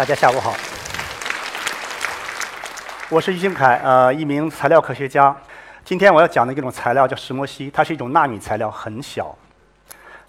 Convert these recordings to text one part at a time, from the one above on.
大家下午好，我是于新凯，呃，一名材料科学家。今天我要讲的一种材料叫石墨烯，它是一种纳米材料，很小。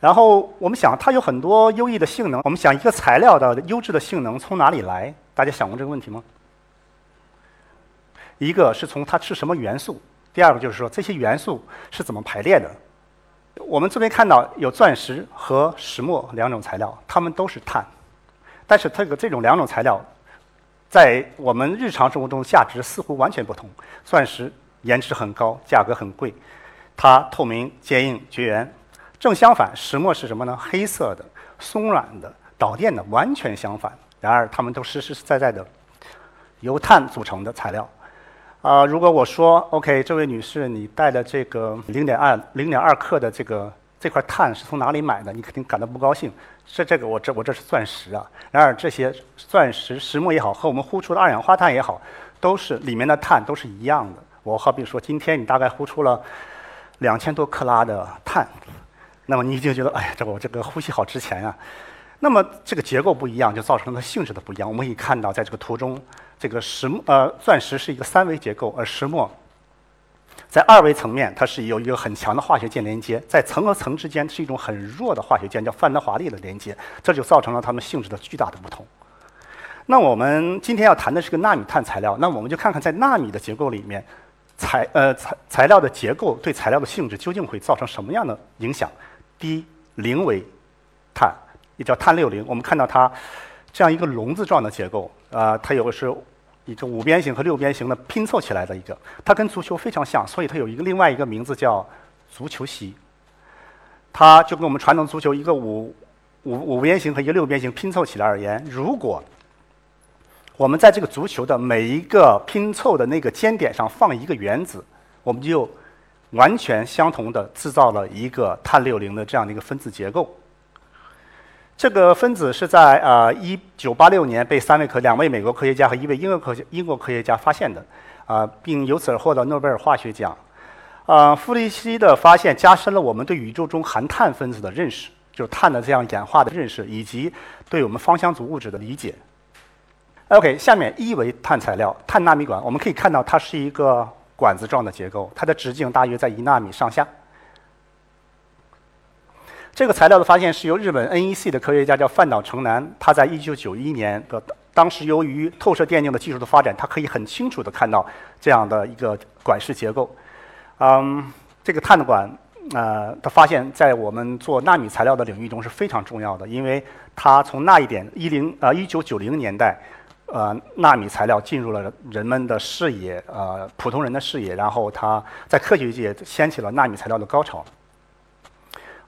然后我们想，它有很多优异的性能。我们想，一个材料的优质的性能从哪里来？大家想过这个问题吗？一个是从它是什么元素，第二个就是说这些元素是怎么排列的。我们这边看到有钻石和石墨两种材料，它们都是碳。但是这个这种两种材料，在我们日常生活中价值似乎完全不同。钻石颜值很高，价格很贵，它透明、坚硬、绝缘。正相反，石墨是什么呢？黑色的、松软的、导电的，完全相反。然而，它们都实实在在的由碳组成的材料。啊，如果我说 OK，这位女士，你带的这个零点二零点二克的这个这块碳是从哪里买的？你肯定感到不高兴。是这个，我这我这是钻石啊。然而这些钻石石墨也好，和我们呼出的二氧化碳也好，都是里面的碳都是一样的。我好比说，今天你大概呼出了两千多克拉的碳，那么你就觉得，哎呀，这我这个呼吸好值钱啊。那么这个结构不一样，就造成了性质的不一样。我们可以看到，在这个图中，这个石呃钻石是一个三维结构，而石墨。在二维层面，它是有一个很强的化学键连接；在层和层之间是一种很弱的化学键，叫范德华利的连接。这就造成了它们性质的巨大的不同。那我们今天要谈的是个纳米碳材料，那我们就看看在纳米的结构里面，材呃材材料的结构对材料的性质究竟会造成什么样的影响？第一，零维碳，也叫碳六零。我们看到它这样一个笼子状的结构，啊，它有的是。一个五边形和六边形的拼凑起来的一个，它跟足球非常像，所以它有一个另外一个名字叫足球席。它就跟我们传统足球一个五五五边形和一个六边形拼凑起来而言，如果我们在这个足球的每一个拼凑的那个尖点上放一个原子，我们就完全相同的制造了一个碳六零的这样的一个分子结构。这个分子是在呃一九八六年被三位科两位美国科学家和一位英国科学英国科学家发现的，啊，并由此而获得诺贝尔化学奖。啊，傅立希的发现加深了我们对宇宙中含碳分子的认识，就是碳的这样演化的认识，以及对我们芳香族物质的理解。OK，下面一维碳材料碳纳米管，我们可以看到它是一个管子状的结构，它的直径大约在一纳米上下。这个材料的发现是由日本 NEC 的科学家叫饭岛成男，他在1991年的当时由于透射电镜的技术的发展，他可以很清楚的看到这样的一个管式结构。嗯，这个碳管呃的发现，在我们做纳米材料的领域中是非常重要的，因为它从那一点一零呃1990年代，呃纳米材料进入了人们的视野，呃普通人的视野，然后它在科学界掀起了纳米材料的高潮。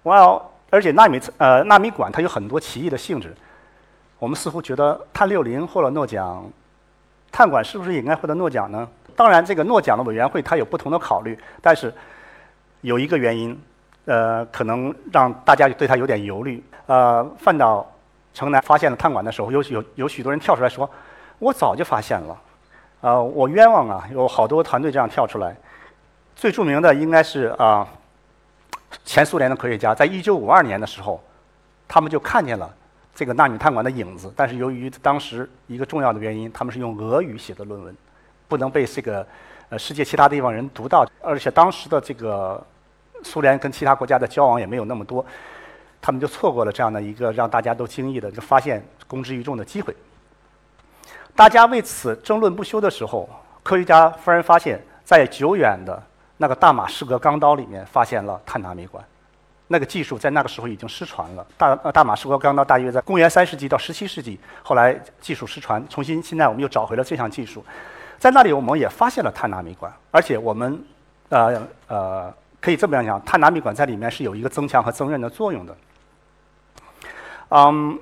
哇哦！而且纳米呃纳米管它有很多奇异的性质，我们似乎觉得碳六零获了诺奖，碳管是不是也应该获得诺奖呢？当然，这个诺奖的委员会它有不同的考虑，但是有一个原因，呃，可能让大家对它有点犹豫。呃，范岛城南发现了碳管的时候，有有有许多人跳出来说：“我早就发现了，呃，我冤枉啊！”有好多团队这样跳出来，最著名的应该是啊。前苏联的科学家在1952年的时候，他们就看见了这个纳米碳管的影子。但是由于当时一个重要的原因，他们是用俄语写的论文，不能被这个呃世界其他地方人读到。而且当时的这个苏联跟其他国家的交往也没有那么多，他们就错过了这样的一个让大家都惊异的就发现公之于众的机会。大家为此争论不休的时候，科学家忽然发现，在久远的。那个大马士革钢刀里面发现了碳纳米管，那个技术在那个时候已经失传了。大呃大马士革钢刀大约在公元三世纪到十七世纪，后来技术失传，重新现在我们又找回了这项技术，在那里我们也发现了碳纳米管，而且我们呃呃可以这么样讲，碳纳米管在里面是有一个增强和增韧的作用的。嗯，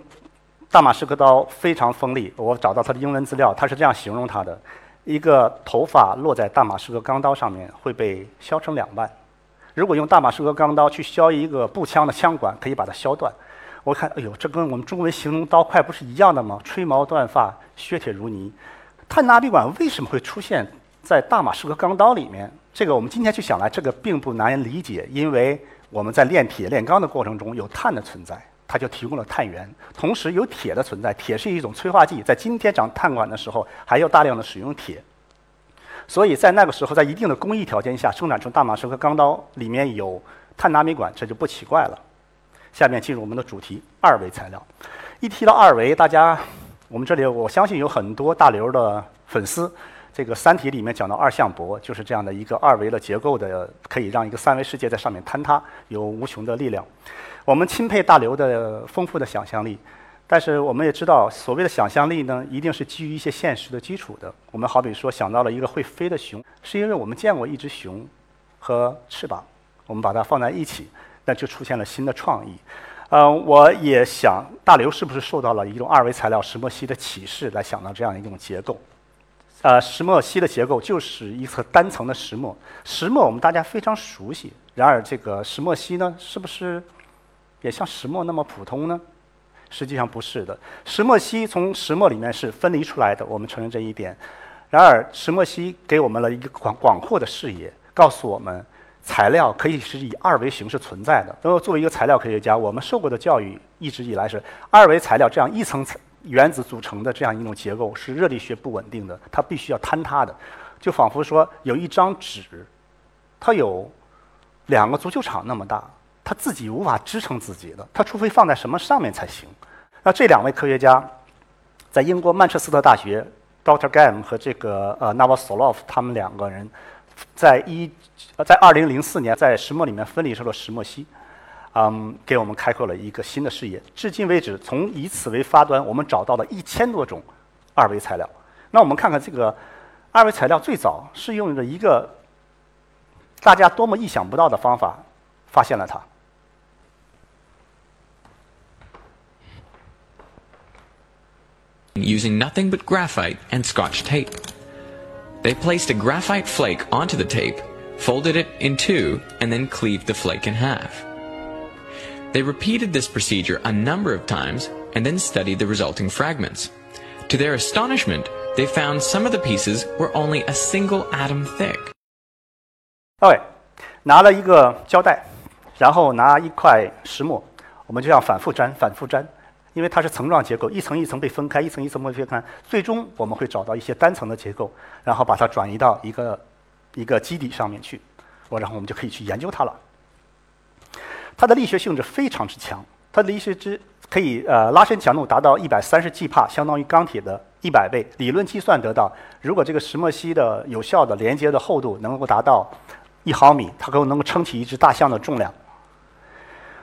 大马士革刀非常锋利，我找到它的英文资料，它是这样形容它的。一个头发落在大马士革钢刀上面会被削成两半。如果用大马士革钢刀去削一个步枪的枪管，可以把它削断。我看，哎呦，这跟我们中文形容刀快不是一样的吗？吹毛断发，削铁如泥。碳纳米管为什么会出现在大马士革钢刀里面？这个我们今天去想来，这个并不难理解，因为我们在炼铁炼钢的过程中有碳的存在。它就提供了碳源。同时有铁的存在，铁是一种催化剂，在今天长碳管的时候，还要大量的使用铁。所以在那个时候，在一定的工艺条件下，生产出大马士革钢刀里面有碳纳米管，这就不奇怪了。下面进入我们的主题：二维材料。一提到二维，大家我们这里我相信有很多大刘的粉丝。这个《三体》里面讲到二向箔，就是这样的一个二维的结构的，可以让一个三维世界在上面坍塌，有无穷的力量。我们钦佩大刘的丰富的想象力，但是我们也知道，所谓的想象力呢，一定是基于一些现实的基础的。我们好比说想到了一个会飞的熊，是因为我们见过一只熊和翅膀，我们把它放在一起，那就出现了新的创意。嗯，我也想，大刘是不是受到了一种二维材料石墨烯的启示，来想到这样一种结构？呃，石墨烯的结构就是一层单层的石墨。石墨我们大家非常熟悉，然而这个石墨烯呢，是不是也像石墨那么普通呢？实际上不是的。石墨烯从石墨里面是分离出来的，我们承认这一点。然而，石墨烯给我们了一个广广阔的视野，告诉我们材料可以是以二维形式存在的。那么，作为一个材料科学家，我们受过的教育一直以来是二维材料这样一层。原子组成的这样一种结构是热力学不稳定的，它必须要坍塌的，就仿佛说有一张纸，它有两个足球场那么大，他自己无法支撑自己的，他除非放在什么上面才行。那这两位科学家在英国曼彻斯特大学，Dr. Gam 和这个呃 n a v a s o l o v 他们两个人，在一在二零零四年在石墨里面分离出了石墨烯。嗯，给我们开阔了一个新的视野。至今为止，从以此为发端，我们找到了一千多种二维材料。那我们看看这个二维材料最早是用着一个大家多么意想不到的方法发现了它。Using nothing but graphite and scotch tape, they placed a graphite flake onto the tape, folded it in two, and then cleaved the flake in half. They repeated this procedure a number of times and then studied the resulting fragments. To their astonishment, they found some of the pieces were only a single atom thick. 各位，拿了一个胶带，然后拿一块石墨，我们就这样反复粘，反复粘， 因为它是层状结构，一层一层被分开，一层一层被分开，最终我们会找到一些单层的结构，然后把它转移到一个一个基底上面去，我然后我们就可以去研究它了。它的力学性质非常之强，它的力学之可以呃拉伸强度达到一百三十 G 帕，相当于钢铁的一百倍。理论计算得到，如果这个石墨烯的有效的连接的厚度能够达到一毫米，它够能够撑起一只大象的重量。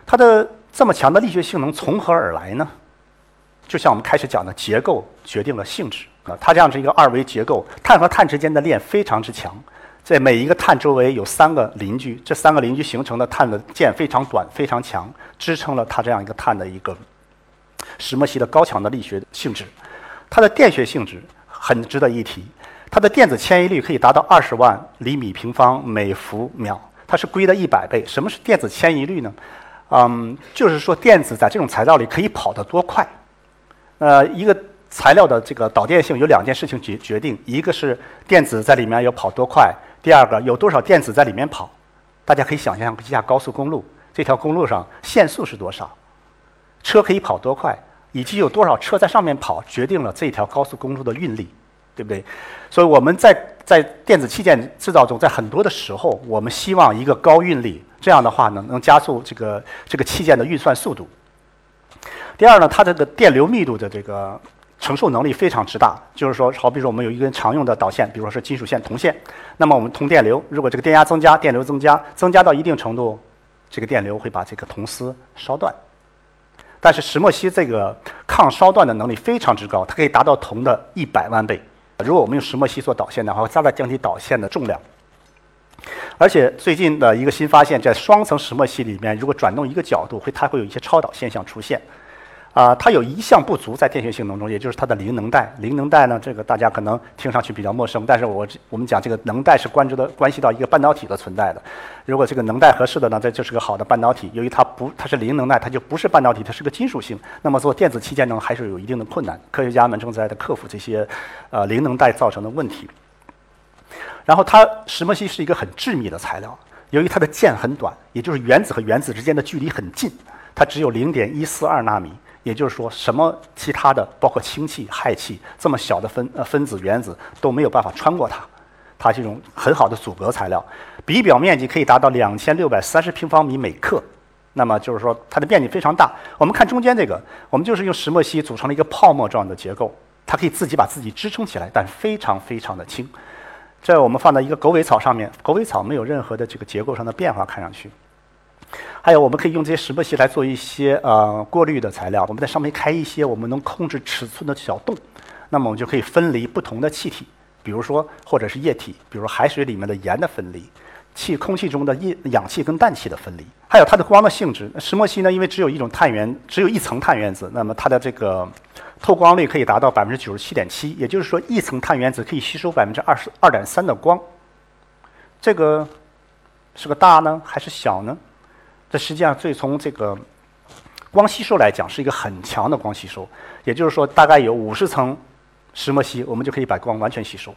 它的这么强的力学性能从何而来呢？就像我们开始讲的，结构决定了性质啊。它这样是一个二维结构，碳和碳之间的链非常之强。在每一个碳周围有三个邻居，这三个邻居形成的碳的键非常短、非常强，支撑了它这样一个碳的一个石墨烯的高强的力学性质。它的电学性质很值得一提，它的电子迁移率可以达到二十万厘米平方每伏秒，它是硅的一百倍。什么是电子迁移率呢？嗯，就是说电子在这种材料里可以跑得多快。呃，一个材料的这个导电性有两件事情决决定，一个是电子在里面要跑多快。第二个，有多少电子在里面跑？大家可以想象一下高速公路，这条公路上限速是多少？车可以跑多快？以及有多少车在上面跑，决定了这条高速公路的运力，对不对？所以我们在在电子器件制造中，在很多的时候，我们希望一个高运力，这样的话呢，能加速这个这个器件的运算速度。第二呢，它这个电流密度的这个。承受能力非常之大，就是说，好比说我们有一根常用的导线，比如说是金属线、铜线，那么我们通电流，如果这个电压增加，电流增加，增加到一定程度，这个电流会把这个铜丝烧断。但是石墨烯这个抗烧断的能力非常之高，它可以达到铜的一百万倍。如果我们用石墨烯做导线的话，会大大降低导线的重量。而且最近的一个新发现，在双层石墨烯里面，如果转动一个角度，会它会有一些超导现象出现。啊，它有一项不足在电学性能中，也就是它的零能带。零能带呢，这个大家可能听上去比较陌生，但是我我们讲这个能带是关注的关系到一个半导体的存在的。如果这个能带合适的呢，这就是个好的半导体。由于它不它是零能带，它就不是半导体，它是个金属性。那么做电子器件呢，还是有一定的困难。科学家们正在的克服这些呃零能带造成的问题。然后它石墨烯是一个很致密的材料，由于它的键很短，也就是原子和原子之间的距离很近。它只有零点一四二纳米。也就是说，什么其他的，包括氢气、氦气这么小的分呃分子原子都没有办法穿过它，它是一种很好的阻隔材料。比表面积可以达到两千六百三十平方米每克，那么就是说它的面积非常大。我们看中间这个，我们就是用石墨烯组成了一个泡沫状的结构，它可以自己把自己支撑起来，但非常非常的轻。这我们放在一个狗尾草上面，狗尾草没有任何的这个结构上的变化，看上去。还有，我们可以用这些石墨烯来做一些呃过滤的材料。我们在上面开一些我们能控制尺寸的小洞，那么我们就可以分离不同的气体，比如说或者是液体，比如海水里面的盐的分离，气空气中的液氧气跟氮气的分离。还有它的光的性质，石墨烯呢，因为只有一种碳原，只有一层碳原子，那么它的这个透光率可以达到百分之九十七点七，也就是说一层碳原子可以吸收百分之二十二点三的光。这个是个大呢，还是小呢？这实际上，最从这个光吸收来讲，是一个很强的光吸收。也就是说，大概有五十层石墨烯，我们就可以把光完全吸收，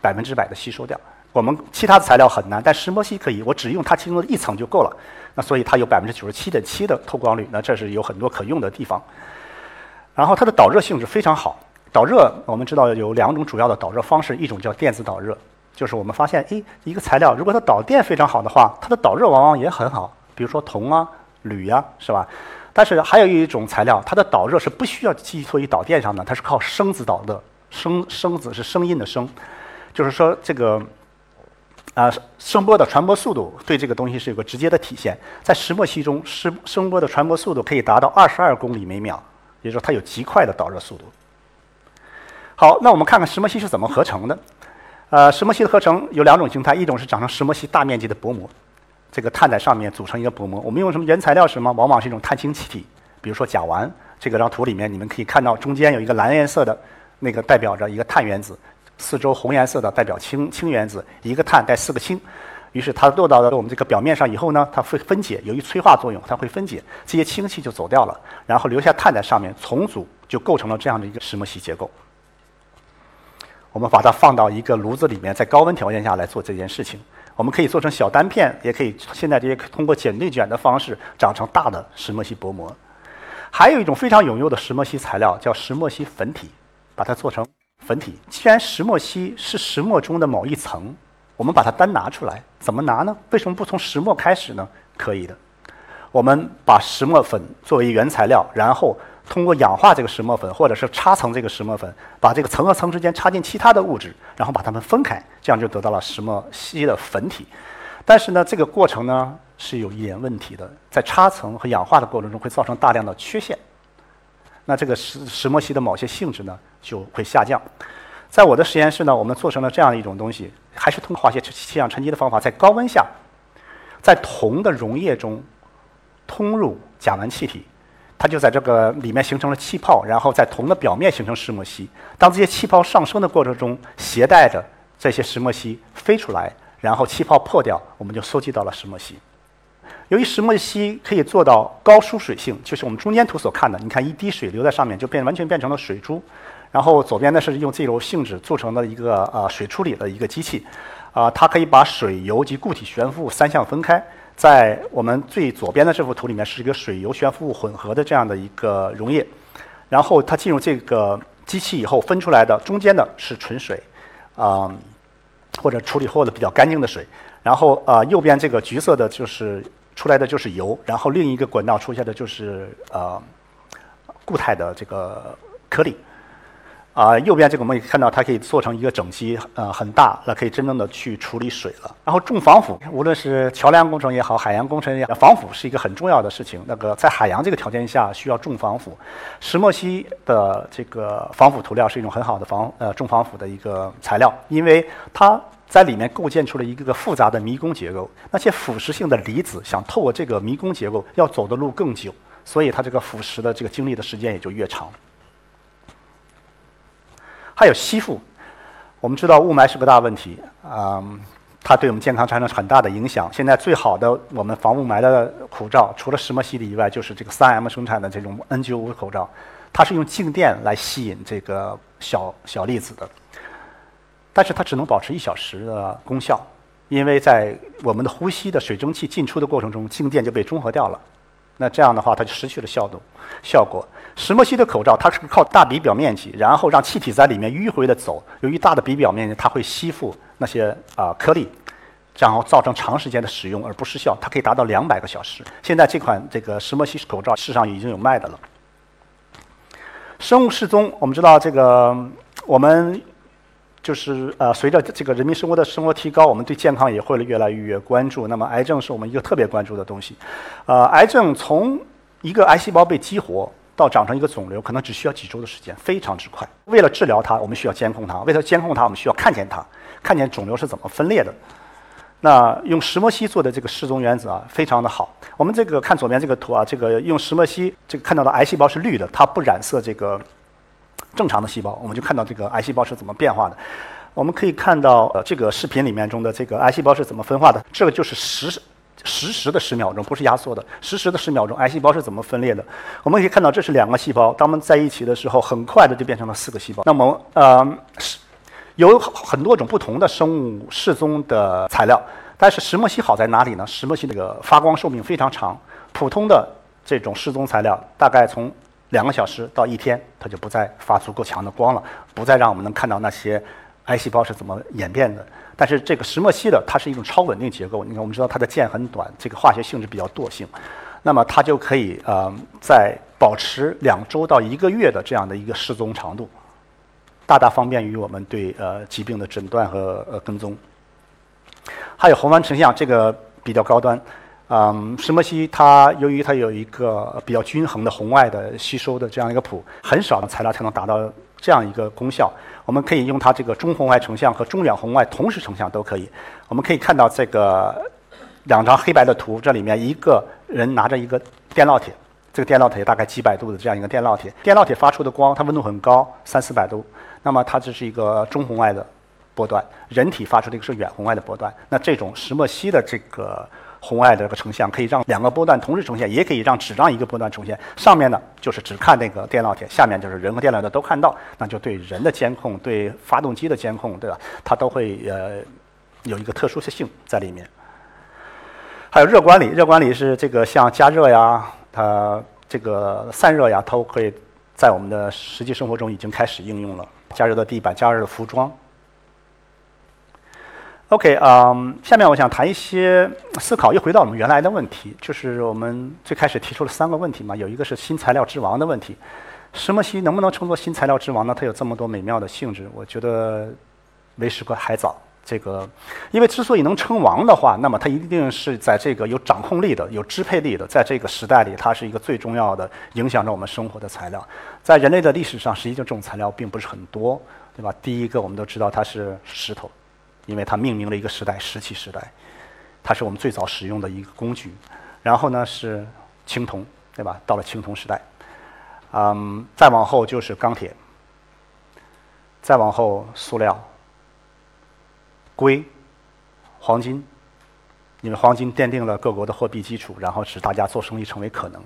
百分之百的吸收掉。我们其他的材料很难，但石墨烯可以，我只用它其中的一层就够了。那所以它有百分之九十七点七的透光率，那这是有很多可用的地方。然后它的导热性质非常好。导热我们知道有两种主要的导热方式，一种叫电子导热，就是我们发现，诶，一个材料如果它导电非常好的话，它的导热往往也很好。比如说铜啊、铝呀，是吧？但是还有一种材料，它的导热是不需要寄托于导电上的，它是靠声子导热。声声子是声音的声，就是说这个啊声波的传播速度对这个东西是有个直接的体现。在石墨烯中，声声波的传播速度可以达到二十二公里每秒，也就是说它有极快的导热速度。好，那我们看看石墨烯是怎么合成的。呃，石墨烯的合成有两种形态，一种是长成石墨烯大面积的薄膜。这个碳在上面组成一个薄膜。我们用什么原材料？什么？往往是一种碳氢气体，比如说甲烷。这个张图里面你们可以看到，中间有一个蓝颜色的，那个代表着一个碳原子；四周红颜色的代表氢氢原子。一个碳带四个氢，于是它落到了我们这个表面上以后呢，它会分解，由于催化作用，它会分解，这些氢气就走掉了，然后留下碳在上面，重组就构成了这样的一个石墨烯结构。我们把它放到一个炉子里面，在高温条件下来做这件事情。我们可以做成小单片，也可以现在这些通过剪内卷的方式长成大的石墨烯薄膜。还有一种非常有用的石墨烯材料叫石墨烯粉体，把它做成粉体。既然石墨烯是石墨中的某一层，我们把它单拿出来，怎么拿呢？为什么不从石墨开始呢？可以的，我们把石墨粉作为原材料，然后。通过氧化这个石墨粉，或者是插层这个石墨粉，把这个层和层之间插进其他的物质，然后把它们分开，这样就得到了石墨烯的粉体。但是呢，这个过程呢是有一点问题的，在插层和氧化的过程中会造成大量的缺陷，那这个石石墨烯的某些性质呢就会下降。在我的实验室呢，我们做成了这样一种东西，还是通过化学气氧沉积的方法，在高温下，在铜的溶液中通入甲烷气体。它就在这个里面形成了气泡，然后在铜的表面形成石墨烯。当这些气泡上升的过程中，携带着这些石墨烯飞出来，然后气泡破掉，我们就收集到了石墨烯。由于石墨烯可以做到高疏水性，就是我们中间图所看的，你看一滴水流在上面就变完全变成了水珠。然后左边呢是用这种性质做成的一个呃水处理的一个机器，啊，它可以把水油及固体悬浮三项分开。在我们最左边的这幅图里面是一个水油悬浮物混合的这样的一个溶液，然后它进入这个机器以后分出来的中间的是纯水，啊，或者处理后的比较干净的水，然后啊右边这个橘色的就是出来的就是油，然后另一个管道出现的就是呃固态的这个颗粒。啊，右边这个我们也看到，它可以做成一个整机，呃，很大，那可以真正的去处理水了。然后重防腐，无论是桥梁工程也好，海洋工程也好，防腐是一个很重要的事情。那个在海洋这个条件下需要重防腐，石墨烯的这个防腐涂料是一种很好的防呃重防腐的一个材料，因为它在里面构建出了一个个复杂的迷宫结构，那些腐蚀性的离子想透过这个迷宫结构要走的路更久，所以它这个腐蚀的这个经历的时间也就越长。还有吸附，我们知道雾霾是个大问题，啊，它对我们健康产生很大的影响。现在最好的我们防雾霾的口罩，除了石墨烯的以外，就是这个 3M 生产的这种 N95 口罩，它是用静电来吸引这个小小粒子的，但是它只能保持一小时的功效，因为在我们的呼吸的水蒸气进出的过程中，静电就被中和掉了，那这样的话它就失去了效度效果。石墨烯的口罩它是靠大笔表面积，然后让气体在里面迂回的走。由于大的笔表面积，它会吸附那些啊颗粒，然后造成长时间的使用而不失效。它可以达到两百个小时。现在这款这个石墨烯口罩市场已经有卖的了。生物失踪，我们知道这个我们就是呃，随着这个人民生活的生活提高，我们对健康也会越来越关注。那么癌症是我们一个特别关注的东西。呃，癌症从一个癌细胞被激活。到长成一个肿瘤，可能只需要几周的时间，非常之快。为了治疗它，我们需要监控它；为了监控它，我们需要看见它，看见肿瘤是怎么分裂的。那用石墨烯做的这个失踪原子啊，非常的好。我们这个看左边这个图啊，这个用石墨烯，这个看到的癌细胞是绿的，它不染色这个正常的细胞，我们就看到这个癌细胞是怎么变化的。我们可以看到呃，这个视频里面中的这个癌细胞是怎么分化的。这个就是实。实时的十秒钟，不是压缩的。实时的十秒钟，癌细胞是怎么分裂的？我们可以看到，这是两个细胞，它们在一起的时候，很快的就变成了四个细胞。那么，呃，有很多种不同的生物失踪的材料，但是石墨烯好在哪里呢？石墨烯这个发光寿命非常长，普通的这种失踪材料，大概从两个小时到一天，它就不再发足够强的光了，不再让我们能看到那些癌细胞是怎么演变的。但是这个石墨烯的，它是一种超稳定结构。你看，我们知道它的键很短，这个化学性质比较惰性，那么它就可以呃，在保持两周到一个月的这样的一个失踪长度，大大方便于我们对呃疾病的诊断和呃跟踪。还有红斑成像，这个比较高端。嗯，石墨烯它由于它有一个比较均衡的红外的吸收的这样一个谱，很少的材料才能达到这样一个功效。我们可以用它这个中红外成像和中远红外同时成像都可以。我们可以看到这个两张黑白的图，这里面一个人拿着一个电烙铁，这个电烙铁大概几百度的这样一个电烙铁，电烙铁发出的光它温度很高，三四百度，那么它这是一个中红外的波段，人体发出的一个是远红外的波段。那这种石墨烯的这个。红外的这个成像可以让两个波段同时呈现，也可以让只让一个波段呈现。上面呢就是只看那个电烙铁，下面就是人和电烙铁都看到，那就对人的监控、对发动机的监控，对吧？它都会呃有一个特殊性在里面。还有热管理，热管理是这个像加热呀，它这个散热呀，它都可以在我们的实际生活中已经开始应用了。加热的地板，加热的服装。OK，嗯，下面我想谈一些思考，又回到我们原来的问题，就是我们最开始提出了三个问题嘛，有一个是新材料之王的问题，石墨烯能不能称作新材料之王呢？它有这么多美妙的性质，我觉得为时还早。这个，因为之所以能称王的话，那么它一定是在这个有掌控力的、有支配力的，在这个时代里，它是一个最重要的影响着我们生活的材料。在人类的历史上，实际上这种材料并不是很多，对吧？第一个，我们都知道它是石头。因为它命名了一个时代——石器时代，它是我们最早使用的一个工具。然后呢是青铜，对吧？到了青铜时代，嗯，再往后就是钢铁，再往后塑料、硅、黄金。因为黄金奠定了各国的货币基础，然后使大家做生意成为可能。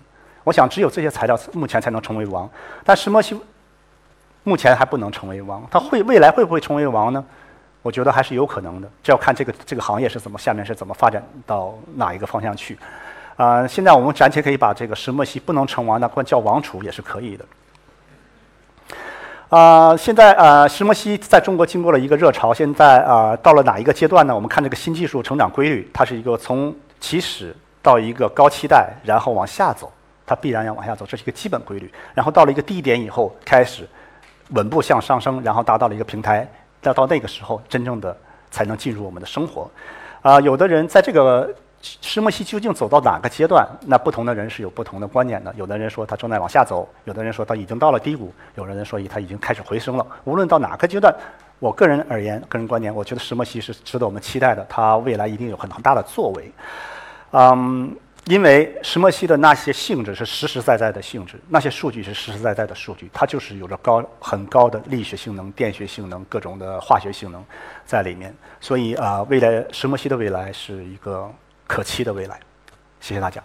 我想，只有这些材料目前才能成为王。但石墨烯目前还不能成为王，它会未来会不会成为王呢？我觉得还是有可能的，这要看这个这个行业是怎么下面是怎么发展到哪一个方向去。啊，现在我们暂且可以把这个石墨烯不能成王的管叫王储也是可以的。啊，现在啊，石墨烯在中国经过了一个热潮，现在啊到了哪一个阶段呢？我们看这个新技术成长规律，它是一个从起始到一个高期待，然后往下走，它必然要往下走，这是一个基本规律。然后到了一个低点以后，开始稳步向上升，然后达到了一个平台。要到那个时候，真正的才能进入我们的生活。啊，有的人在这个石墨烯究竟走到哪个阶段？那不同的人是有不同的观点的。有的人说它正在往下走，有的人说它已经到了低谷，有的人说它已经开始回升了。无论到哪个阶段，我个人而言，个人观点，我觉得石墨烯是值得我们期待的，它未来一定有很大的作为。嗯。因为石墨烯的那些性质是实实在在的性质，那些数据是实实在在的数据，它就是有着高很高的力学性能、电学性能、各种的化学性能在里面。所以啊，未来石墨烯的未来是一个可期的未来。谢谢大家。